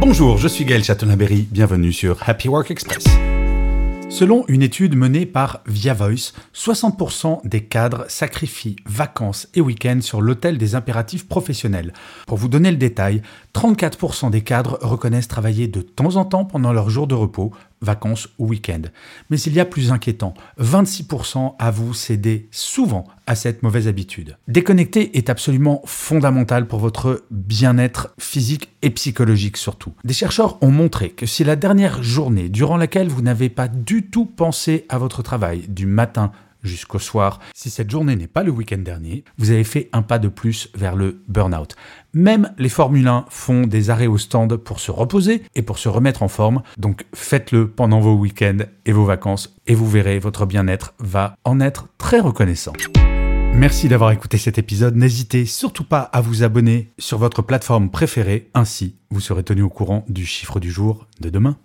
Bonjour, je suis Gaël Chatonaberry, bienvenue sur Happy Work Express. Selon une étude menée par Via Voice, 60% des cadres sacrifient vacances et week-ends sur l'autel des impératifs professionnels. Pour vous donner le détail, 34% des cadres reconnaissent travailler de temps en temps pendant leurs jours de repos, vacances ou week-end. Mais il y a plus inquiétant, 26% avouent céder souvent à cette mauvaise habitude. Déconnecter est absolument fondamental pour votre bien-être physique et psychologique surtout. Des chercheurs ont montré que si la dernière journée durant laquelle vous n'avez pas du tout pensé à votre travail, du matin jusqu'au soir. Si cette journée n'est pas le week-end dernier, vous avez fait un pas de plus vers le burn-out. Même les Formule 1 font des arrêts au stand pour se reposer et pour se remettre en forme. Donc faites-le pendant vos week-ends et vos vacances et vous verrez, votre bien-être va en être très reconnaissant. Merci d'avoir écouté cet épisode. N'hésitez surtout pas à vous abonner sur votre plateforme préférée. Ainsi, vous serez tenu au courant du chiffre du jour de demain.